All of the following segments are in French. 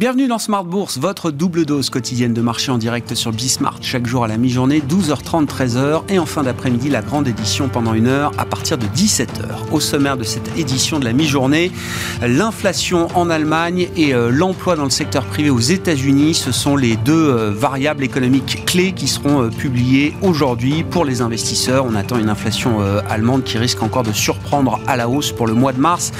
Bienvenue dans Smart Bourse, votre double dose quotidienne de marché en direct sur Bismart. Chaque jour à la mi-journée, 12h30, 13h. Et en fin d'après-midi, la grande édition pendant une heure à partir de 17h. Au sommaire de cette édition de la mi-journée, l'inflation en Allemagne et euh, l'emploi dans le secteur privé aux États-Unis, ce sont les deux euh, variables économiques clés qui seront euh, publiées aujourd'hui pour les investisseurs. On attend une inflation allemande qui risque encore de surprendre à la hausse pour le mois de mars.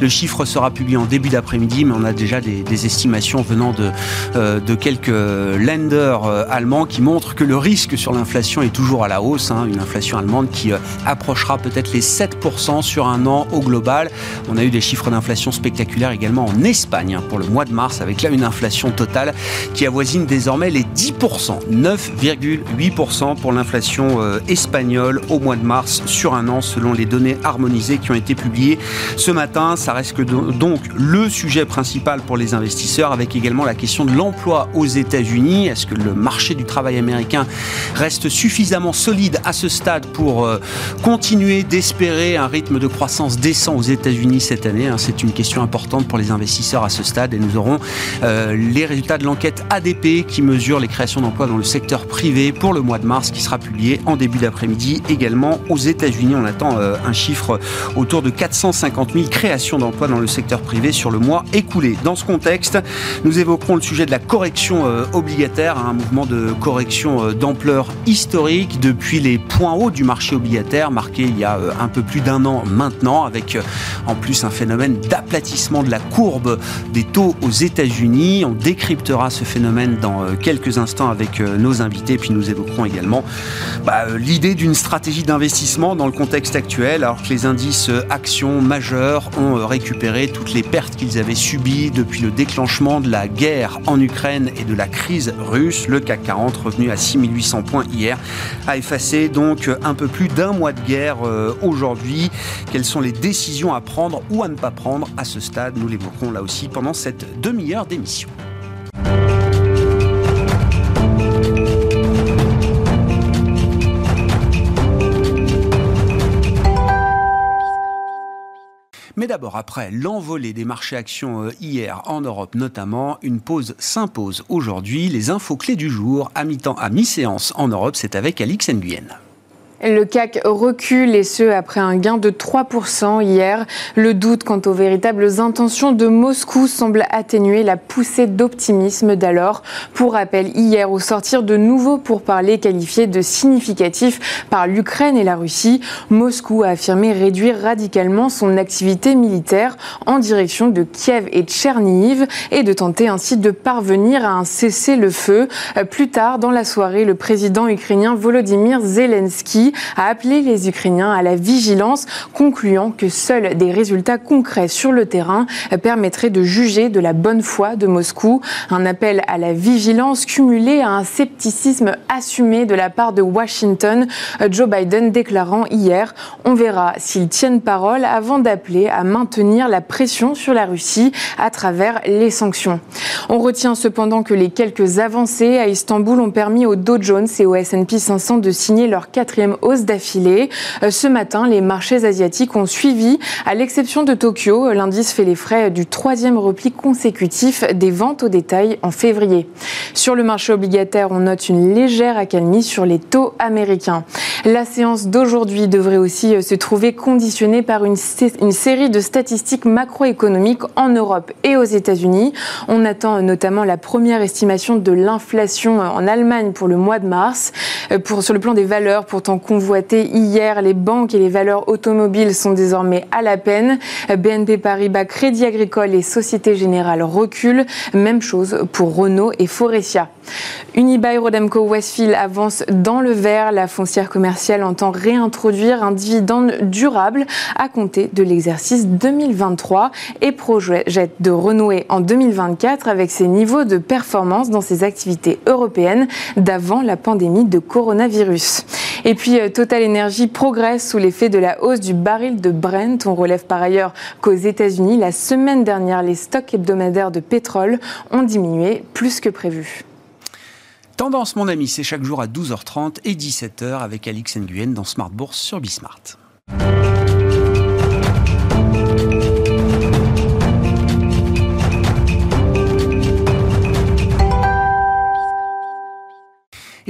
Le chiffre sera publié en début d'après-midi, mais on a déjà des, des estimations venant de, euh, de quelques lenders euh, allemands qui montrent que le risque sur l'inflation est toujours à la hausse. Hein. une inflation allemande qui euh, approchera peut-être les 7% sur un an au global. On a eu des chiffres d'inflation spectaculaires également en Espagne hein, pour le mois de mars, avec là une inflation totale qui avoisine désormais les 10%, 9,8% pour l'inflation espagnole au mois de mars sur un an, selon les données harmonisées qui ont été publiées ce matin. Ça reste donc le sujet principal pour les investisseurs avec également la question de l'emploi aux États-Unis. Est-ce que le marché du travail américain reste suffisamment solide à ce stade pour euh, continuer d'espérer un rythme de croissance décent aux États-Unis cette année hein? C'est une question importante pour les investisseurs à ce stade et nous aurons euh, les résultats de l'enquête ADP qui mesure les créations d'emplois dans le secteur privé pour le mois de mars qui sera publié en début d'après-midi également aux États-Unis. On attend euh, un chiffre autour de 450 000 créations d'emplois dans le secteur privé sur le mois écoulé. Dans ce contexte, nous évoquerons le sujet de la correction euh, obligataire, un mouvement de correction euh, d'ampleur historique depuis les points hauts du marché obligataire, marqué il y a euh, un peu plus d'un an maintenant, avec en plus un phénomène d'aplatissement de la courbe des taux aux États-Unis. On décryptera ce phénomène dans quelques instants avec nos invités, puis nous évoquerons également bah, l'idée d'une stratégie d'investissement dans le contexte actuel, alors que les indices actions majeurs ont récupéré toutes les pertes qu'ils avaient subies depuis le déclenchement de la guerre en Ukraine et de la crise russe, le CAC 40 revenu à 6800 points hier a effacé donc un peu plus d'un mois de guerre euh, aujourd'hui. Quelles sont les décisions à prendre ou à ne pas prendre à ce stade? Nous l'évoquerons là aussi pendant cette demi-heure d'émission. Mais d'abord, après l'envolée des marchés actions euh, hier en Europe notamment, une pause s'impose aujourd'hui. Les infos clés du jour à mi-temps, à mi-séance en Europe, c'est avec Alix Nguyen. Le CAC recule et ce après un gain de 3% hier. Le doute quant aux véritables intentions de Moscou semble atténuer la poussée d'optimisme d'alors. Pour rappel, hier au sortir de nouveaux pourparlers qualifiés de significatifs par l'Ukraine et la Russie, Moscou a affirmé réduire radicalement son activité militaire en direction de Kiev et Tchernihiv et de tenter ainsi de parvenir à un cessez-le-feu. Plus tard dans la soirée, le président ukrainien Volodymyr Zelensky a appelé les Ukrainiens à la vigilance, concluant que seuls des résultats concrets sur le terrain permettraient de juger de la bonne foi de Moscou. Un appel à la vigilance cumulé à un scepticisme assumé de la part de Washington, Joe Biden déclarant hier On verra s'ils tiennent parole avant d'appeler à maintenir la pression sur la Russie à travers les sanctions. On retient cependant que les quelques avancées à Istanbul ont permis au Dow Jones et au S&P 500 de signer leur quatrième hausse d'affilée. Euh, ce matin, les marchés asiatiques ont suivi, à l'exception de Tokyo. L'indice fait les frais du troisième repli consécutif des ventes au détail en février. Sur le marché obligataire, on note une légère accalmie sur les taux américains. La séance d'aujourd'hui devrait aussi euh, se trouver conditionnée par une, une série de statistiques macroéconomiques en Europe et aux États-Unis. On attend notamment la première estimation de l'inflation en Allemagne pour le mois de mars. Euh, pour, sur le plan des valeurs, pourtant convoité hier. Les banques et les valeurs automobiles sont désormais à la peine. BNP Paribas, Crédit Agricole et Société Générale reculent. Même chose pour Renault et Forestia. Unibail Rodamco Westfield avance dans le vert. La foncière commerciale entend réintroduire un dividende durable à compter de l'exercice 2023 et projette de renouer en 2024 avec ses niveaux de performance dans ses activités européennes d'avant la pandémie de coronavirus. Et puis euh, Total Energy progresse sous l'effet de la hausse du baril de Brent. On relève par ailleurs qu'aux États-Unis, la semaine dernière, les stocks hebdomadaires de pétrole ont diminué plus que prévu. Tendance, mon ami, c'est chaque jour à 12h30 et 17h avec Alix Nguyen dans Smart Bourse sur Bismart.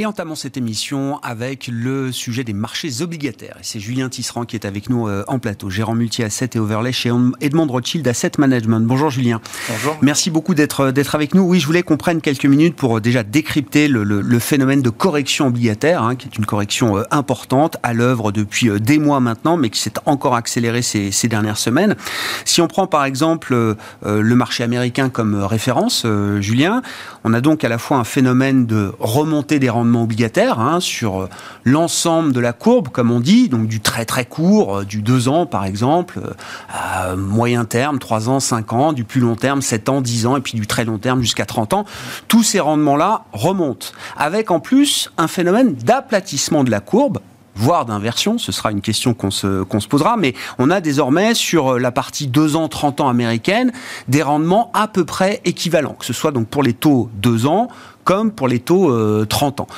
Et entamons cette émission avec le sujet des marchés obligataires. Et c'est Julien Tisserand qui est avec nous euh, en plateau, gérant multi-asset et overlay chez Edmond Rothschild Asset Management. Bonjour Julien. Bonjour. Merci beaucoup d'être euh, d'être avec nous. Oui, je voulais qu'on prenne quelques minutes pour euh, déjà décrypter le, le, phénomène de correction obligataire, hein, qui est une correction importante à l'œuvre depuis des mois maintenant, mais qui s'est encore accélérée ces, ces, dernières semaines. Si on prend par exemple le marché américain comme référence, Julien, on a donc à la fois un phénomène de remontée des rendements obligataire hein, sur euh, l'ensemble de la courbe, comme on dit, donc du très très court, euh, du 2 ans par exemple, euh, moyen terme, 3 ans, 5 ans, du plus long terme, 7 ans, 10 ans, et puis du très long terme jusqu'à 30 ans. Tous ces rendements-là remontent, avec en plus un phénomène d'aplatissement de la courbe voire d'inversion, ce sera une question qu'on se, qu'on se posera, mais on a désormais sur la partie 2 ans, 30 ans américaine des rendements à peu près équivalents, que ce soit donc pour les taux 2 ans comme pour les taux 30 euh, ans.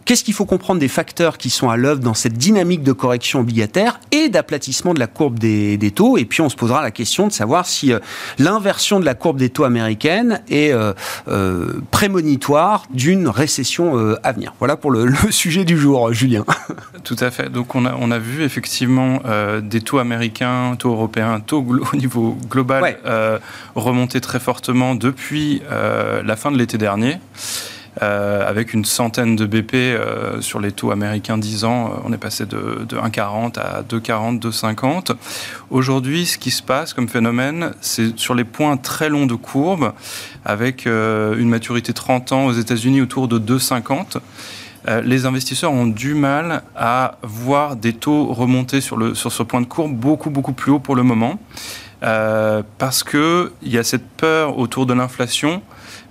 Euh, qu'est-ce qu'il faut comprendre des facteurs qui sont à l'œuvre dans cette dynamique de correction obligataire et d'aplatissement de la courbe des, taux? Et puis on se posera la question de savoir si euh, l'inversion de la courbe des taux américaine est prémonitoire d'une récession à venir. Voilà pour le, sujet du jour, Julien. Tout à fait. Donc on a, on a vu effectivement des taux américains, taux européens, taux au niveau global remonter très fortement depuis la fin de l'été dernier. Euh, avec une centaine de BP euh, sur les taux américains 10 ans. Euh, on est passé de, 1,40 à 2,40, 2,50. Aujourd'hui, ce qui se passe comme phénomène, c'est sur les points très longs de courbe, avec une maturité 30 ans aux États-Unis autour de 2,50 les investisseurs ont du mal à voir des taux remonter sur, ce point de courbe beaucoup, beaucoup plus haut pour le moment. parce qu'il y a cette peur autour de l'inflation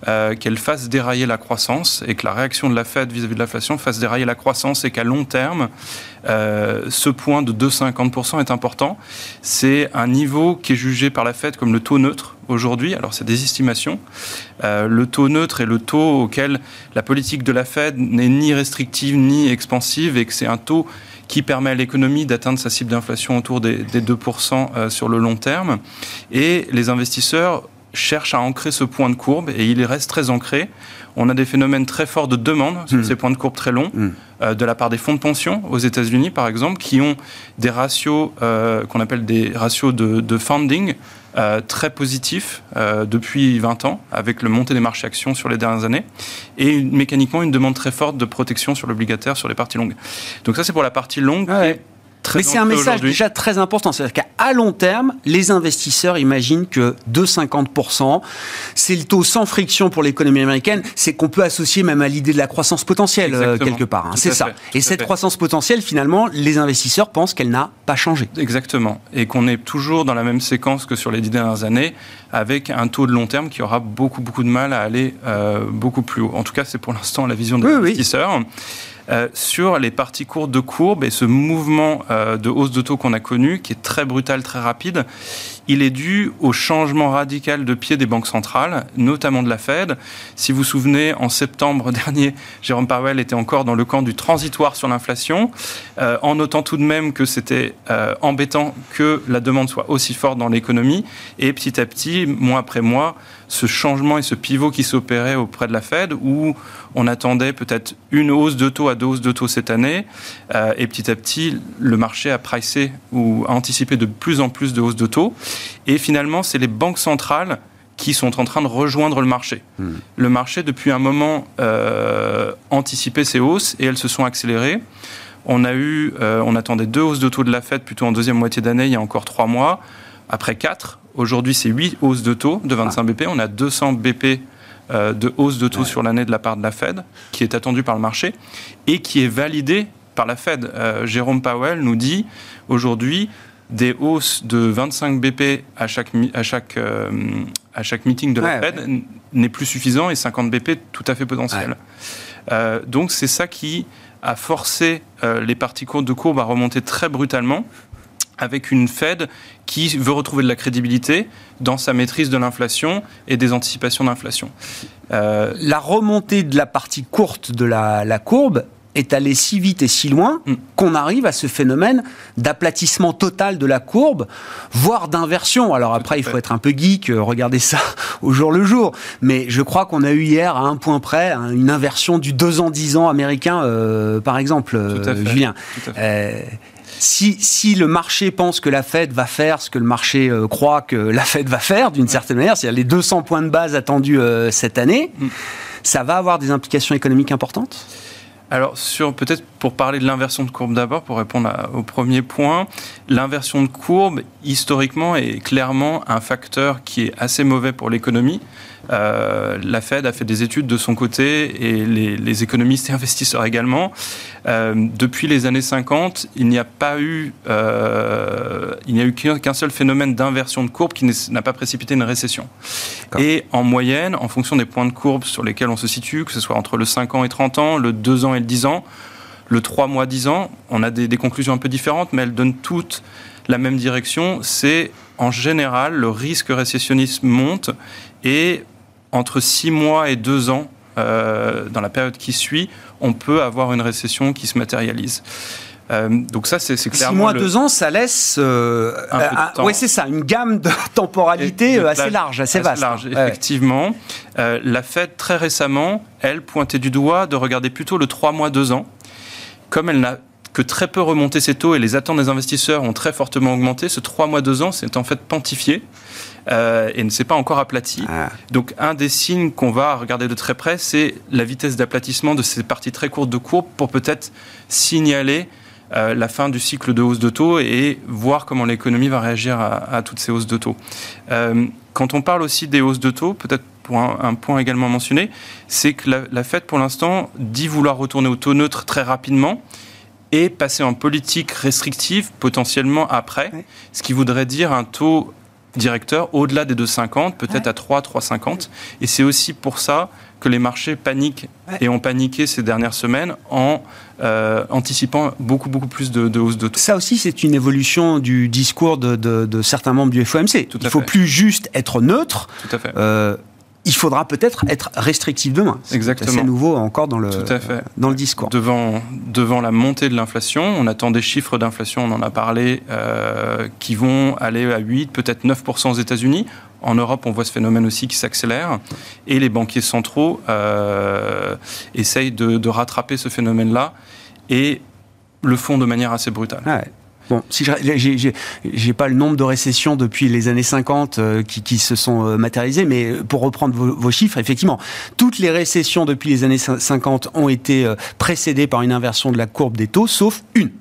euh, qu'elle fasse dérailler la croissance et que la réaction de la Fed vis-à-vis de l'inflation fasse dérailler la croissance et qu'à long terme, euh, ce point de 2,50% est important. C'est un niveau qui est jugé par la Fed comme le taux neutre aujourd'hui. Alors c'est des estimations. Euh, le taux neutre est le taux auquel la politique de la Fed n'est ni restrictive ni expansive et que c'est un taux qui permet à l'économie d'atteindre sa cible d'inflation autour des, des 2% sur le long terme. Et les investisseurs cherche à ancrer ce point de courbe et il reste très ancré. On a des phénomènes très forts de demande sur hmm. ces points de courbe très longs, hmm. euh, de la part des fonds de pension aux États-Unis, par exemple, qui ont des ratios euh, qu'on appelle des ratios de, funding euh, très positifs depuis 20 ans, avec le montée des marchés actions sur les dernières années, et mécaniquement une demande très forte de protection sur l'obligataire sur les parties longues. Donc ça, c'est pour la partie longue. Mais c'est un message déjà très important. C'est-à-dire qu'à long terme, les investisseurs imaginent que 2,50%, c'est le taux sans friction pour l'économie américaine. C'est qu'on peut associer même à l'idée de la croissance potentielle euh, quelque part. Hein. C'est ça. Et cette croissance potentielle, finalement, les investisseurs pensent qu'elle n'a pas changé. Exactement. Et qu'on est toujours dans la même séquence que sur les dix dernières années, avec un taux de long terme qui aura beaucoup, beaucoup de mal à aller euh, beaucoup plus haut. En tout cas, c'est pour l'instant la vision des investisseurs. Euh, sur les parties courtes de courbe et ce mouvement euh, de hausse de taux qu'on a connu, qui est très brutal, très rapide, il est dû au changement radical de pied des banques centrales, notamment de la Fed. Si vous vous souvenez, en septembre dernier, Jérôme Powell était encore dans le camp du transitoire sur l'inflation, euh, en notant tout de même que c'était embêtant que la demande soit aussi forte dans l'économie. Et petit à petit, mois après mois, ce changement et ce pivot qui s'opérait auprès de la Fed, où on attendait peut-être une hausse de taux à deux hausses de taux cette année, euh, et petit à petit, le marché a pricé ou a anticipé de plus en plus de hausses de taux. Et finalement, c'est les banques centrales qui sont en train de rejoindre le marché. Hmm. Le marché, depuis un moment, euh, anticipait ces hausses et elles se sont accélérées. On a eu, euh, on attendait deux hausses de taux de la Fed plutôt en deuxième moitié d'année, il y a encore trois mois. Après quatre, Aujourd'hui, c'est 8 hausses de taux de 25 BP. On a 200 BP euh, de hausse de taux sur l'année de la part de la Fed, qui est attendue par le marché et qui est validée par la Fed. Euh, Jérôme Powell nous dit aujourd'hui des hausses de 25 BP à chaque, à chaque, euh, à chaque meeting de la Fed n'est plus suffisant et 50 BP tout à fait potentiel. donc c'est ça qui a forcé les parties courtes de courbe à remonter très brutalement avec une Fed qui veut retrouver de la crédibilité dans sa maîtrise de l'inflation et des anticipations d'inflation. Euh, la remontée de la partie courte de la, courbe est allé si vite et si loin mm. qu'on arrive à ce phénomène d'aplatissement total de la courbe, voire d'inversion. Alors après, il faut être un peu geek, euh, regarder ça au jour le jour. Mais je crois qu'on a eu hier, à un point près, une inversion du 2 ans, 10 ans américain, euh, par exemple, euh, Julien. Si, si, le marché pense que la Fed va faire ce que le marché croit que la Fed va faire, d'une certaine manière, c'est-à-dire les 200 points de base attendus cette année, mm. ça va avoir des implications économiques importantes? Alors, sur peut-être pour parler de l'inversion de courbe d'abord, pour répondre au premier point, l'inversion de courbe, historiquement, est clairement un facteur qui est assez mauvais pour l'économie. Euh, la Fed a fait des études de son côté et les, économistes et investisseurs également. Euh, depuis les années 50, il n'y a pas eu, euh, il n'y a eu qu'un seul phénomène d'inversion de courbe qui n'a pas précipité une récession. Et en moyenne, en fonction des points de courbe sur lesquels on se situe, que ce soit entre le 5 ans et 30 ans, le 2 ans et le 10 ans, le 3 mois 10 ans, on a des, des conclusions un peu différentes, mais elles donnent toutes la même direction. C'est en général, le risque récessionniste monte et entre 6 mois et 2 ans, euh, dans la période qui suit, on peut avoir une récession qui se matérialise. Euh, donc ça, c'est clairement... 6 mois, 2 ans, ça laisse... Euh, oui, c'est ça, une gamme de temporalité assez large, assez, vaste. large, effectivement. la Fed, très récemment, elle pointait du doigt de regarder plutôt le 3 mois, 2 ans. Comme elle n'a que très peu remonté ses taux et les attentes des investisseurs ont très fortement augmenté, ce 3 mois, 2 ans, c'est en fait pontifié. Euh, et ne s'est pas encore aplati. Ah. Donc un des signes qu'on va regarder de très près, c'est la vitesse d'aplatissement de ces parties très courtes de courbe pour peut-être signaler euh, la fin du cycle de hausse de taux et voir comment l'économie va réagir à, toutes ces hausses de taux. Euh, quand on parle aussi des hausses de taux, peut-être pour un, point également mentionné, c'est que la, la Fed, pour l'instant, dit vouloir retourner au taux neutre très rapidement et passer en politique restrictive potentiellement après, ce qui voudrait dire un taux directeur au-delà des 2,50, peut-être à 3, 3,50. Et c'est aussi pour ça que les marchés paniquent et ont paniqué ces dernières semaines en euh, anticipant beaucoup, beaucoup plus de, de hausse de taux. Ça aussi, c'est une évolution du discours de, certains membres du FOMC. Il ne faut plus juste être neutre. Tout à fait. Euh, il faudra peut-être être restrictif demain. Exactement. C'est nouveau encore dans le, dans le discours. Devant, devant la montée de l'inflation, on attend des chiffres d'inflation, on en a parlé, euh, qui vont aller à 8, peut-être 9% aux États-Unis. En Europe, on voit ce phénomène aussi qui s'accélère. Et les banquiers centraux euh, essayent de, rattraper ce phénomène-là et le font de manière assez brutale. Ah Bon, si j'ai pas le nombre de récessions depuis les années 50 euh, qui, se sont euh, matérialisées, mais pour reprendre vos, chiffres, effectivement, toutes les récessions depuis les années 50 ont été euh, précédées par une inversion de la courbe des taux, sauf une.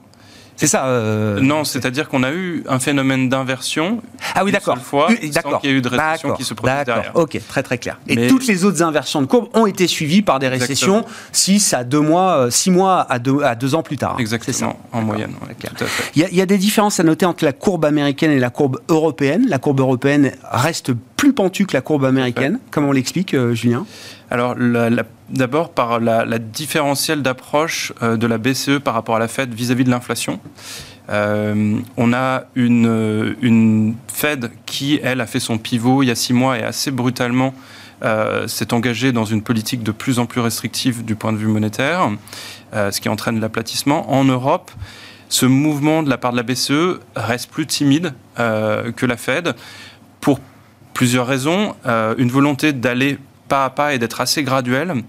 C'est ça euh, Non, c'est-à-dire qu'on a eu un phénomène d'inversion. Ah oui, d'accord. fois, sans qu'il y ait eu de récession qui se produise derrière. Ok, très très clair. Et toutes les autres inversions de courbe ont été suivies par des récessions 6 à 2 mois, 6 mois à 2, à deux ans plus tard. Exactement, ça. en moyenne. Il, y a, il y a des différences à noter entre la courbe américaine et la courbe européenne. La courbe européenne reste plus pentue que la courbe américaine. Comment on l'explique, euh, Julien? Alors, d'abord par la, différentielle d'approche euh, de la BCE par rapport à la Fed vis-à-vis de l'inflation. Euh, on a une, Fed qui, elle, a fait son pivot il y a six mois et assez brutalement s'est engagée dans une politique de plus en plus restrictive du point de vue monétaire, ce qui entraîne l'aplatissement. En Europe, ce mouvement de la part de la BCE reste plus timide que la Fed pour Plusieurs raisons. Euh, une volonté d'aller pas à pas et d'être assez graduel,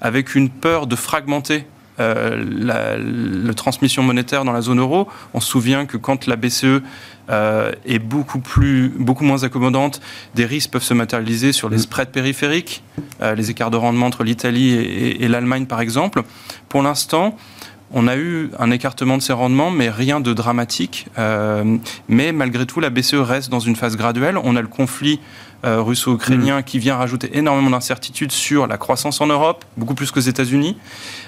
avec une peur de fragmenter euh, la, transmission monétaire dans la zone euro. On se souvient que quand la BCE euh, est beaucoup, plus, beaucoup moins accommodante, des risques peuvent se matérialiser sur les mm. spreads périphériques, les écarts de rendement entre l'Italie et l'Allemagne par exemple. Pour l'instant, on a eu un écartement de ces rendements, mais rien de dramatique. Euh, mais malgré tout, la BCE reste dans une phase graduelle. On a le conflit euh, russo-ukrainien mm. qui vient rajouter énormément d'incertitudes sur la croissance en Europe, beaucoup plus qu'aux États-Unis,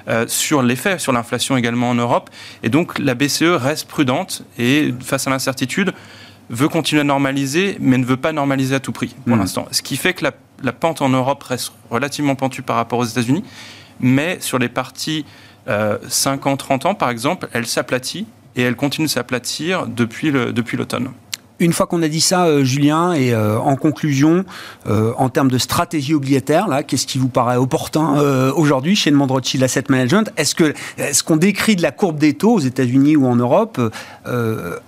euh, sur l'effet sur l'inflation également en Europe. Et donc la BCE reste prudente et face à l'incertitude veut continuer à normaliser, mais ne veut pas normaliser à tout prix pour mm. l'instant. Ce qui fait que la, la pente en Europe reste relativement pentue par rapport aux États-Unis, mais sur les parties 5 ans, 30 ans, par exemple, elle s'aplatit et elle continue de s'aplatir depuis l'automne. Une fois qu'on a dit ça, euh, Julien, et euh, en conclusion, euh, en termes de stratégie obligataire, là, qu'est-ce qui vous paraît opportun aujourd'hui chez Edmond Rothschild Asset Management? Est-ce que ce qu'on décrit de la courbe des taux aux États-Unis ou en Europe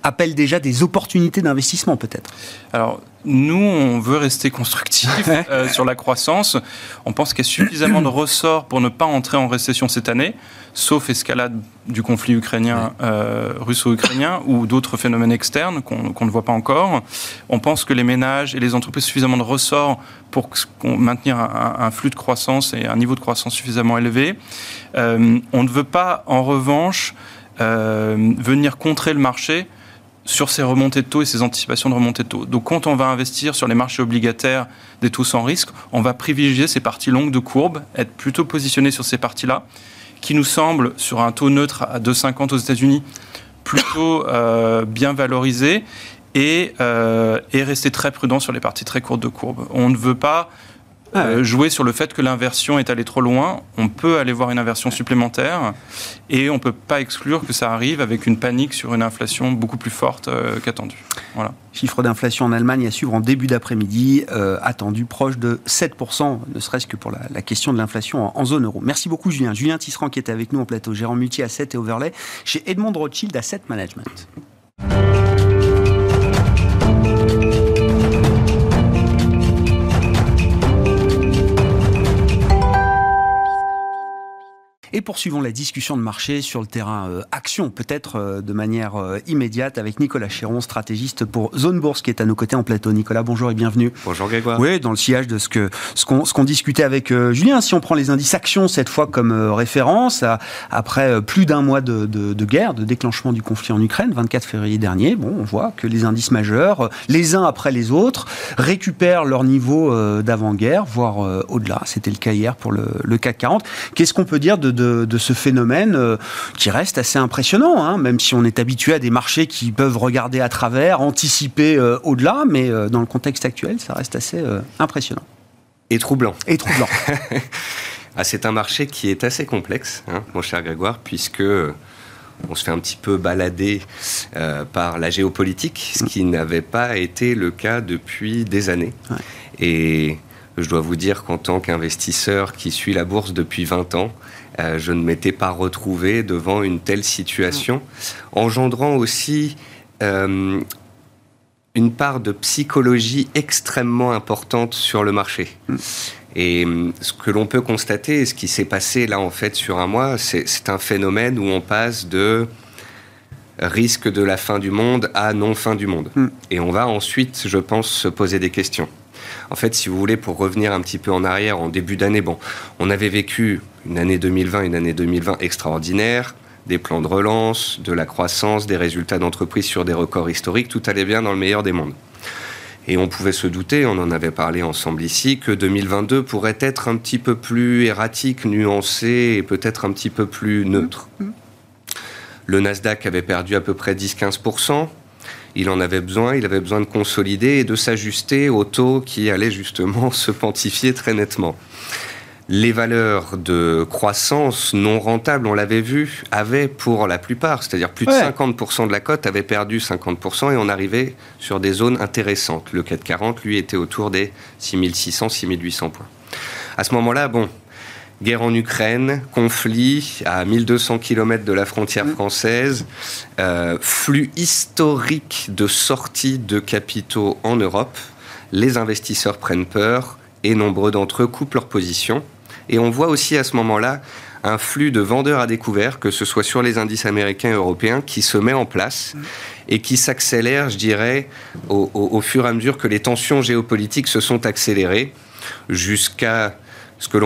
appelle déjà des opportunités d'investissement peut-être? Alors, nous, on veut rester constructif sur la croissance. On pense qu'il y a suffisamment de ressorts pour ne pas entrer en récession cette année sauf escalade du conflit ukrainien, euh, russo-ukrainien ou d'autres phénomènes externes qu'on ne voit pas encore. On pense que les ménages et les entreprises suffisamment de ressorts pour maintenir un, flux de croissance et un niveau de croissance suffisamment élevé. Euh, on ne veut pas, en revanche, euh, venir contrer le marché sur ces remontées de taux et ces anticipations de remontées de taux. Donc quand on va investir sur les marchés obligataires des taux sans risque, on va privilégier ces parties longues de courbe, être plutôt positionné sur ces parties-là qui nous semble, sur un taux neutre à 2,50 aux États-Unis, plutôt euh, bien valorisé et, euh, et rester très prudent sur les parties très courtes de courbe. On ne veut pas ah euh, jouer sur le fait que l'inversion est allée trop loin. On peut aller voir une inversion supplémentaire et on ne peut pas exclure que ça arrive avec une panique sur une inflation beaucoup plus forte qu'attendue. Chiffre d'inflation en Allemagne à suivre en début d'après-midi, euh, attendu proche de 7%, ne serait-ce que pour la, question de l'inflation en, zone euro. Merci beaucoup Julien. Julien Tisserand qui était avec nous en plateau, gérant multi-asset et overlay chez Edmond Rothschild Asset Management. Et poursuivons la discussion de marché sur le terrain euh, action, peut-être euh, de manière euh, immédiate, avec Nicolas Chéron, stratégiste pour Zone Bourse, qui est à nos côtés en plateau. Nicolas, bonjour et bienvenue. Bonjour Grégoire. Oui, dans le sillage de ce que ce qu'on ce qu'on discutait avec Julien, si on prend les indices actions cette fois comme référence, après plus d'un mois de, de, de, guerre, de déclenchement du conflit en Ukraine, 24 février dernier, bon, on voit que les indices majeurs, les uns après les autres, récupèrent leur niveau d'avant-guerre, voire au-delà. C'était le cas hier pour le, le CAC 40. Qu'est-ce qu'on peut dire de de, ce phénomène euh, qui reste assez impressionnant, hein, même si on est habitué à des marchés qui peuvent regarder à travers, anticiper euh, au-delà, mais euh, dans le contexte actuel, ça reste assez impressionnant. Et troublant. Et troublant. ah, c'est un marché qui est assez complexe, hein, mon cher Grégoire, puisque on se fait un petit peu balader par la géopolitique, ce qui n'avait pas été le cas depuis des années. Et je dois vous dire qu'en tant qu'investisseur qui suit la bourse depuis 20 ans, euh, je ne m'étais pas retrouvé devant une telle situation, engendrant aussi euh, une part de psychologie extrêmement importante sur le marché. Et euh, ce que l'on peut constater, ce qui s'est passé là en fait sur un mois, c'est un phénomène où on passe de risque de la fin du monde à non fin du monde. Mm. Et on va ensuite, je pense, se poser des questions. En fait, si vous voulez, pour revenir un petit peu en arrière, en début d'année, bon, on avait vécu une année 2020, une année 2020 extraordinaire, des plans de relance, de la croissance, des résultats d'entreprise sur des records historiques, tout allait bien dans le meilleur des mondes. Et on pouvait se douter, on en avait parlé ensemble ici, que 2022 pourrait être un petit peu plus erratique, nuancé et peut-être un petit peu plus neutre. Le Nasdaq avait perdu à peu près 10-15% il en avait besoin, il avait besoin de consolider et de s'ajuster au taux qui allait justement se quantifier très nettement. Les valeurs de croissance non rentables, on l'avait vu, avaient pour la plupart, c'est-à-dire plus de 50% de la cote avait perdu 50% et on arrivait sur des zones intéressantes. Le 440, lui, était autour des 6600, 6800 points. À ce moment-là, bon, guerre en Ukraine, conflit à 1200 km de la frontière mmh. française, euh, flux historique de sortie de capitaux en Europe. Les investisseurs prennent peur et nombreux d'entre eux coupent leur position. Et on voit aussi à ce moment-là un flux de vendeurs à découvert, que ce soit sur les indices américains et européens, qui se met en place mmh. et qui s'accélère, je dirais, au, au, fur et à mesure que les tensions géopolitiques se sont accélérées, jusqu'à ce que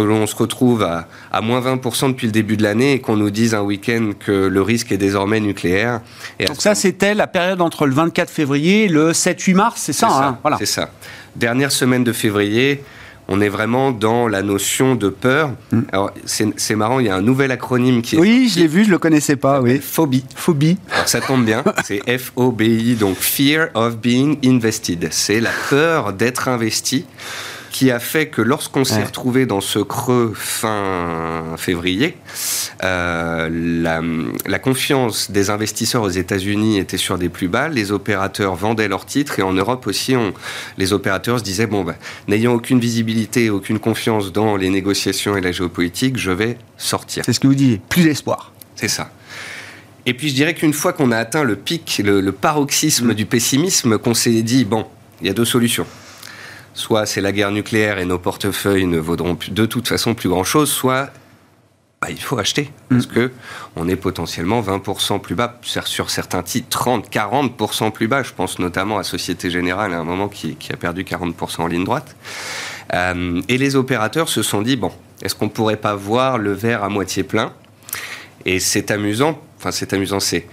l'on se retrouve à, à moins 20% depuis le début de l'année et qu'on nous dise un week-end que le risque est désormais nucléaire. Et Donc ça, c'était la période entre le 24 février et le 7-8 mars, c'est ça, hein, voilà. C'est ça. Dernière semaine de février, on est vraiment dans la notion de peur. Mm. Alors, c'est marrant, il y a un nouvel acronyme qui est. Oui, je l'ai vu, je le connaissais pas, oui. Phobie. Phobie. Alors, ça tombe bien, c'est F-O-B-I, donc Fear of Being Invested. C'est la peur d'être investi qui a fait que lorsqu'on s'est retrouvé dans ce creux fin février, euh, la, la, confiance des investisseurs aux États-Unis était sur des plus bas, les opérateurs vendaient leurs titres et en Europe aussi, on, les opérateurs se disaient bon, ben, n'ayant aucune visibilité, aucune confiance dans les négociations et la géopolitique, je vais sortir. C'est ce que vous dites, plus d'espoir. C'est ça. Et puis je dirais qu'une fois qu'on a atteint le pic, le, paroxysme mm. du pessimisme, qu'on s'est dit bon, il y a deux solutions soit c'est la guerre nucléaire et nos portefeuilles ne vaudront de toute façon plus grand-chose, soit bah, il faut acheter parce mm. que on est potentiellement 20% plus bas sur certains titres, 30, 40% plus bas. Je pense notamment à Société Générale à un moment qui, a perdu 40% en ligne droite. Euh, et les opérateurs se sont dit bon, est-ce qu'on pourrait pas voir le verre à moitié plein? Et c'est amusant. Enfin, c'est amusant. C'est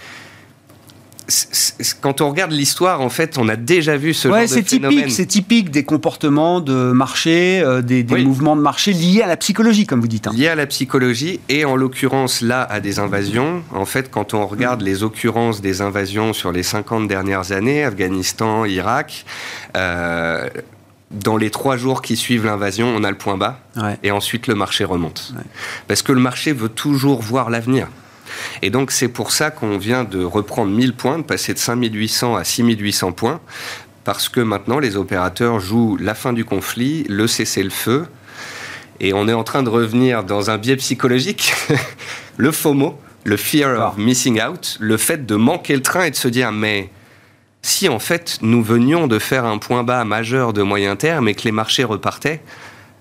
quand on regarde l'histoire, en fait, on a déjà vu ce genre de phénomène. C'est typique des comportements de marché, euh, des, mouvements de marché liés à la psychologie, comme vous dites. Hein. Liés à la psychologie et en l'occurrence là à des invasions. En fait, quand on regarde les occurrences des invasions sur les 50 dernières années, Afghanistan, Irak. Euh, dans les trois jours qui suivent l'invasion, on a le point bas, et ensuite le marché remonte. Parce que le marché veut toujours voir l'avenir. Et donc c'est pour ça qu'on vient de reprendre 1000 points, de passer de 5800 à 6800 points, parce que maintenant les opérateurs jouent la fin du conflit, le cessez-le-feu, et on est en train de revenir dans un biais psychologique, le FOMO, le fear of missing out, le fait de manquer le train et de se dire mais si en fait nous venions de faire un point bas majeur de moyen terme et que les marchés repartaient,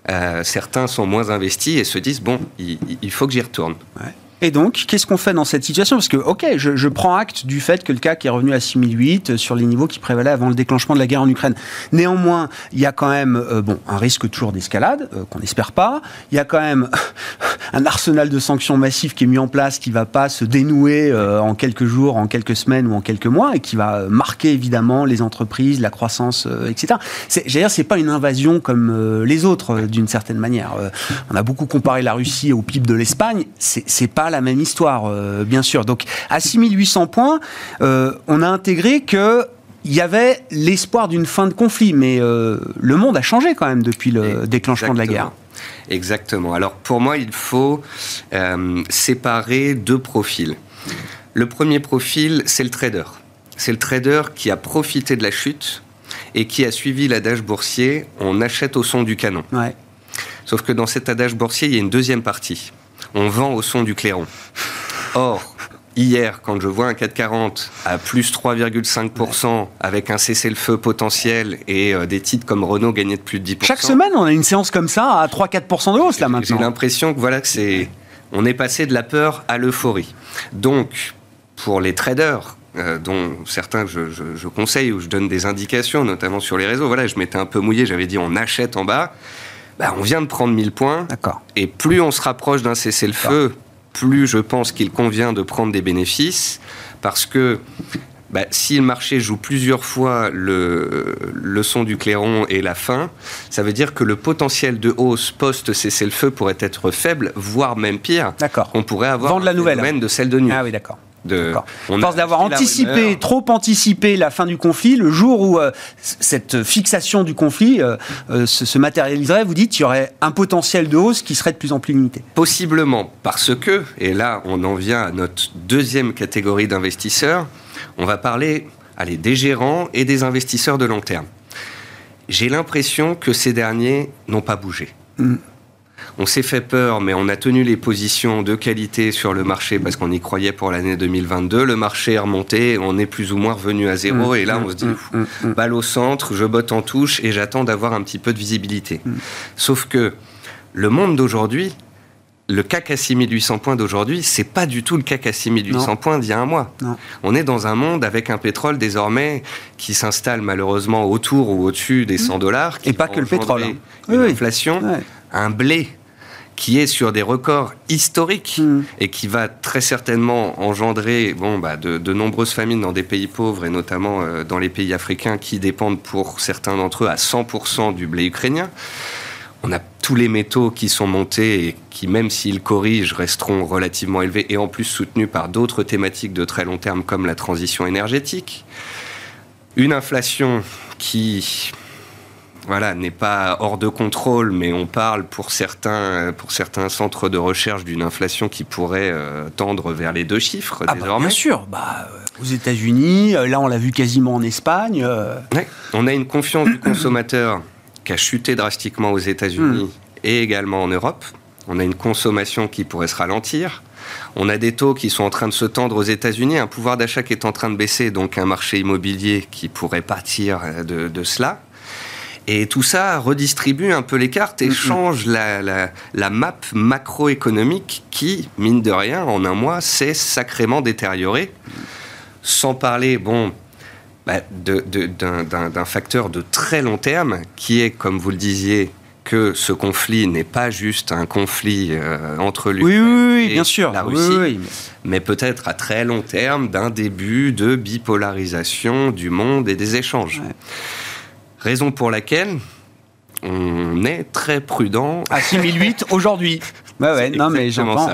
euh, certains sont moins investis et se disent bon, il, faut que j'y retourne. Et donc, qu'est-ce qu'on fait dans cette situation? Parce que, ok, je, prends acte du fait que le CAC est revenu à 6008 euh, sur les niveaux qui prévalaient avant le déclenchement de la guerre en Ukraine. Néanmoins, il y a quand même euh, bon, un risque toujours d'escalade, euh, qu'on n'espère pas. Il y a quand même un arsenal de sanctions massives qui est mis en place, qui va pas se dénouer en quelques jours, en quelques semaines ou en quelques mois, et qui va marquer évidemment les entreprises, la croissance, etc. C'est, j'allais dire, c'est pas une invasion comme les autres, d'une certaine manière. on a beaucoup comparé la Russie au PIB de l'Espagne. C'est, c'est pas la même histoire, euh, bien sûr. Donc, à 6800 points, euh, on a intégré que il y avait l'espoir d'une fin de conflit, mais euh, le monde a changé quand même depuis le déclenchement de la guerre. Exactement. Alors pour moi, il faut séparer deux profils. Le premier profil, c'est le trader. C'est le trader qui a profité de la chute et qui a suivi l'adage boursier on achète au son du canon. Sauf que dans cet adage boursier, il y a une deuxième partie on vend au son du clairon. Or, hier, quand je vois un 440 à plus 3,5% avec un cessez-le-feu potentiel et euh, des titres comme Renault gagner de plus de 10%. Chaque semaine, on a une séance comme ça à 3-4% de hausse là maintenant. J'ai l'impression que voilà que c'est, on est passé de la peur à l'euphorie. Donc, pour les traders, euh, dont certains je, conseille ou je donne des indications, notamment sur les réseaux. Voilà, je m'étais un peu mouillé, j'avais dit on achète en bas. Bah, on vient de prendre 1000 points. Et plus on se rapproche d'un cessez-le-feu, plus je pense qu'il convient de prendre des bénéfices. Parce que bah, si le marché joue plusieurs fois le, le son du clairon et la fin, ça veut dire que le potentiel de hausse post-cessez-le-feu pourrait être faible, voire même pire. D'accord. On pourrait avoir Vendre la nouvelle. de celle de nuit. Ah oui, d'accord de on pense d'avoir anticipé, trop anticipé la fin du conflit, le jour où euh, cette fixation du conflit euh, euh, se, matérialiserait, vous dites, il y aurait un potentiel de hausse qui serait de plus en plus limité. Possiblement, parce que, et là on en vient à notre deuxième catégorie d'investisseurs, on va parler allez, des gérants et des investisseurs de long terme. J'ai l'impression que ces derniers n'ont pas bougé. Mm on s'est fait peur, mais on a tenu les positions de qualité sur le marché parce qu'on y croyait pour l'année 2022. Le marché est remonté, on est plus ou moins revenu à zéro. Mmh, et là, mmh, on se dit, mmh, balle au centre, je botte en touche et j'attends d'avoir un petit peu de visibilité. Sauf que le monde d'aujourd'hui, le CAC à 6800 points d'aujourd'hui, c'est pas du tout le CAC à 6800 points d'il y a un mois. On est dans un monde avec un pétrole désormais qui s'installe malheureusement autour ou au-dessus des 100 dollars. Et pas que le pétrole. Hein. L'inflation, un blé qui est sur des records historiques hmm. et qui va très certainement engendrer bon, bah, de, nombreuses famines dans des pays pauvres et notamment euh, dans les pays africains qui dépendent pour certains d'entre eux à 100% du blé ukrainien. On a tous les métaux qui sont montés et qui, même s'ils corrigent, resteront relativement élevés et en plus soutenus par d'autres thématiques de très long terme comme la transition énergétique. Une inflation qui voilà, n'est pas hors de contrôle, mais on parle pour certains, pour certains centres de recherche d'une inflation qui pourrait euh, tendre vers les deux chiffres ah bah, bien sûr, bah, aux États-Unis, euh, là on l'a vu quasiment en Espagne. Euh. On a une confiance du consommateur qui a chuté drastiquement aux États-Unis hmm. et également en Europe. On a une consommation qui pourrait se ralentir. On a des taux qui sont en train de se tendre aux États-Unis, un pouvoir d'achat qui est en train de baisser, donc un marché immobilier qui pourrait partir de cela. Et tout ça redistribue un peu les cartes et change la, la, map macroéconomique qui, mine de rien, en un mois, s'est sacrément détériorée. Sans parler, bon, bah, d'un facteur de très long terme qui est, comme vous le disiez, que ce conflit n'est pas juste un conflit euh, entre l'Ukraine et bien sûr. la Russie, mais peut-être à très long terme d'un début de bipolarisation du monde et des échanges. Raison pour laquelle on est très prudent. À 6008 aujourd'hui. Ouais, ouais, non, mais j'entends.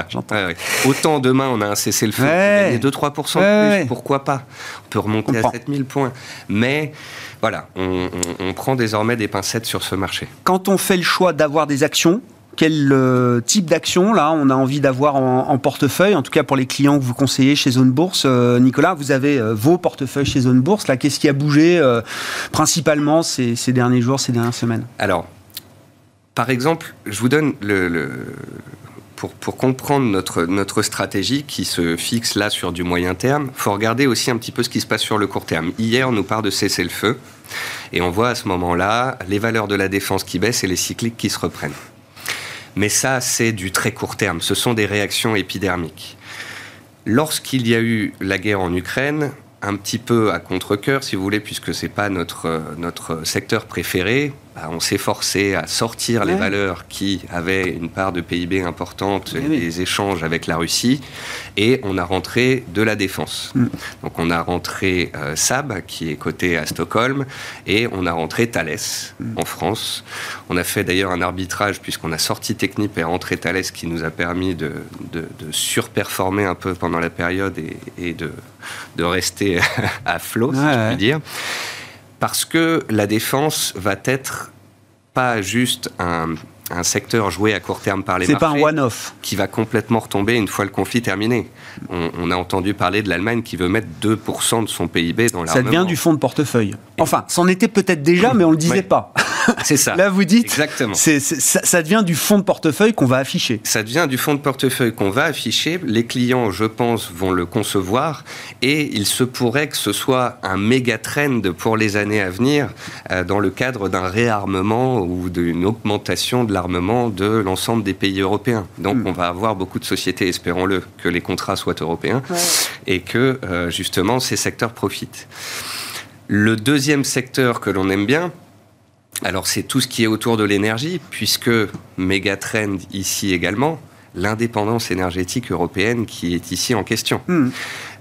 Autant demain, on a un cessez-le-feu, ouais. 2-3% de plus, pourquoi pas? On peut remonter à 7000 points. Mais voilà, on, on prend désormais des pincettes sur ce marché. Quand on fait le choix d'avoir des actions, quel euh, type d'action là on a envie d'avoir en, portefeuille, en tout cas pour les clients que vous conseillez chez Zone Bourse. Euh, Nicolas, vous avez euh, vos portefeuilles chez Zone Bourse. Là, qu'est-ce qui a bougé principalement ces, derniers jours, ces dernières semaines? Alors, par exemple, je vous donne le, pour, comprendre notre, notre stratégie qui se fixe là sur du moyen terme, il faut regarder aussi un petit peu ce qui se passe sur le court terme. Hier, on nous parle de cesser le feu et on voit à ce moment-là les valeurs de la défense qui baissent et les cycliques qui se reprennent. Mais ça, c'est du très court terme. Ce sont des réactions épidermiques. Lorsqu'il y a eu la guerre en Ukraine, un petit peu à contre-coeur, si vous voulez, puisque c'est pas notre, notre secteur préféré, bah, on s'est forcé à sortir les valeurs qui avaient une part de PIB importante, et les échanges avec la Russie, et on a rentré de la défense. Mm. Donc on a rentré euh, Saab, qui est coté à Stockholm, et on a rentré Thales mm. en France. On a fait d'ailleurs un arbitrage, puisqu'on a sorti Technip et rentré Thales, qui nous a permis de, de, surperformer un peu pendant la période et, de, de rester à flot, si je puis dire parce que la défense va être pas juste un, un secteur joué à court terme par les marchés. C'est pas un one-off. Qui va complètement retomber une fois le conflit terminé. On, a entendu parler de l'Allemagne qui veut mettre 2% de son PIB dans l'armement. Ça devient du fonds de portefeuille. Enfin, c'en était peut-être déjà, mais on le disait pas. C'est ça. Là, vous dites. Exactement. ça, devient du fonds de portefeuille qu'on va afficher. Ça devient du fonds de portefeuille qu'on va afficher. Les clients, je pense, vont le concevoir. Et il se pourrait que ce soit un méga trend pour les années à venir euh, dans le cadre d'un réarmement ou d'une augmentation de l'armement de l'ensemble des pays européens. Donc, hmm. on va avoir beaucoup de sociétés, espérons-le, que les contrats soient européens et que, euh, justement, ces secteurs profitent. Le deuxième secteur que l'on aime bien, alors c'est tout ce qui est autour de l'énergie, puisque méga trend ici également, l'indépendance énergétique européenne qui est ici en question. Hmm.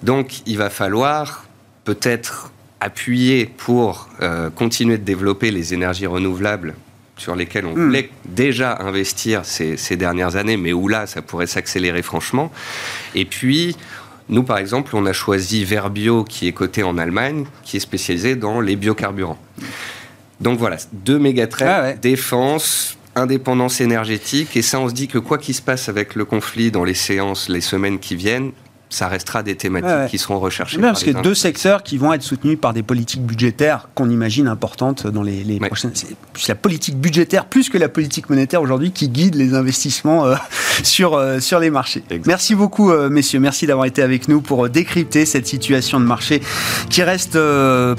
Donc il va falloir peut-être appuyer pour euh, continuer de développer les énergies renouvelables sur lesquelles on hmm. voulait déjà investir ces, ces, dernières années, mais où là, ça pourrait s'accélérer franchement. Et puis, nous, par exemple, on a choisi Verbio, qui est coté en Allemagne, qui est spécialisé dans les biocarburants. Donc voilà, deux mégatraits, ah défense, indépendance énergétique, et ça on se dit que quoi qu'il se passe avec le conflit dans les séances, les semaines qui viennent, ça restera des thématiques qui seront recherchées. Bien, parce que deux secteurs qui vont être soutenus par des politiques budgétaires qu'on imagine importantes dans les, les prochaines. C'est la politique budgétaire plus que la politique monétaire aujourd'hui qui guide les investissements euh, sur, euh, sur les marchés. Merci beaucoup, euh, messieurs. Merci d'avoir été avec nous pour décrypter cette situation de marché qui reste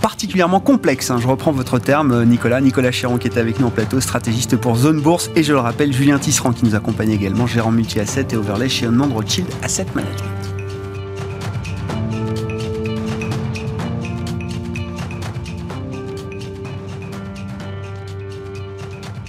particulièrement complexe. Hein. Je reprends votre terme, Nicolas. Nicolas Chéron qui est avec nous en plateau, stratégiste pour Zone Bourse. Et je le rappelle, Julien Tisserand qui nous accompagne également, gérant multi-asset et overlay chez Onmand Rothschild Asset Management.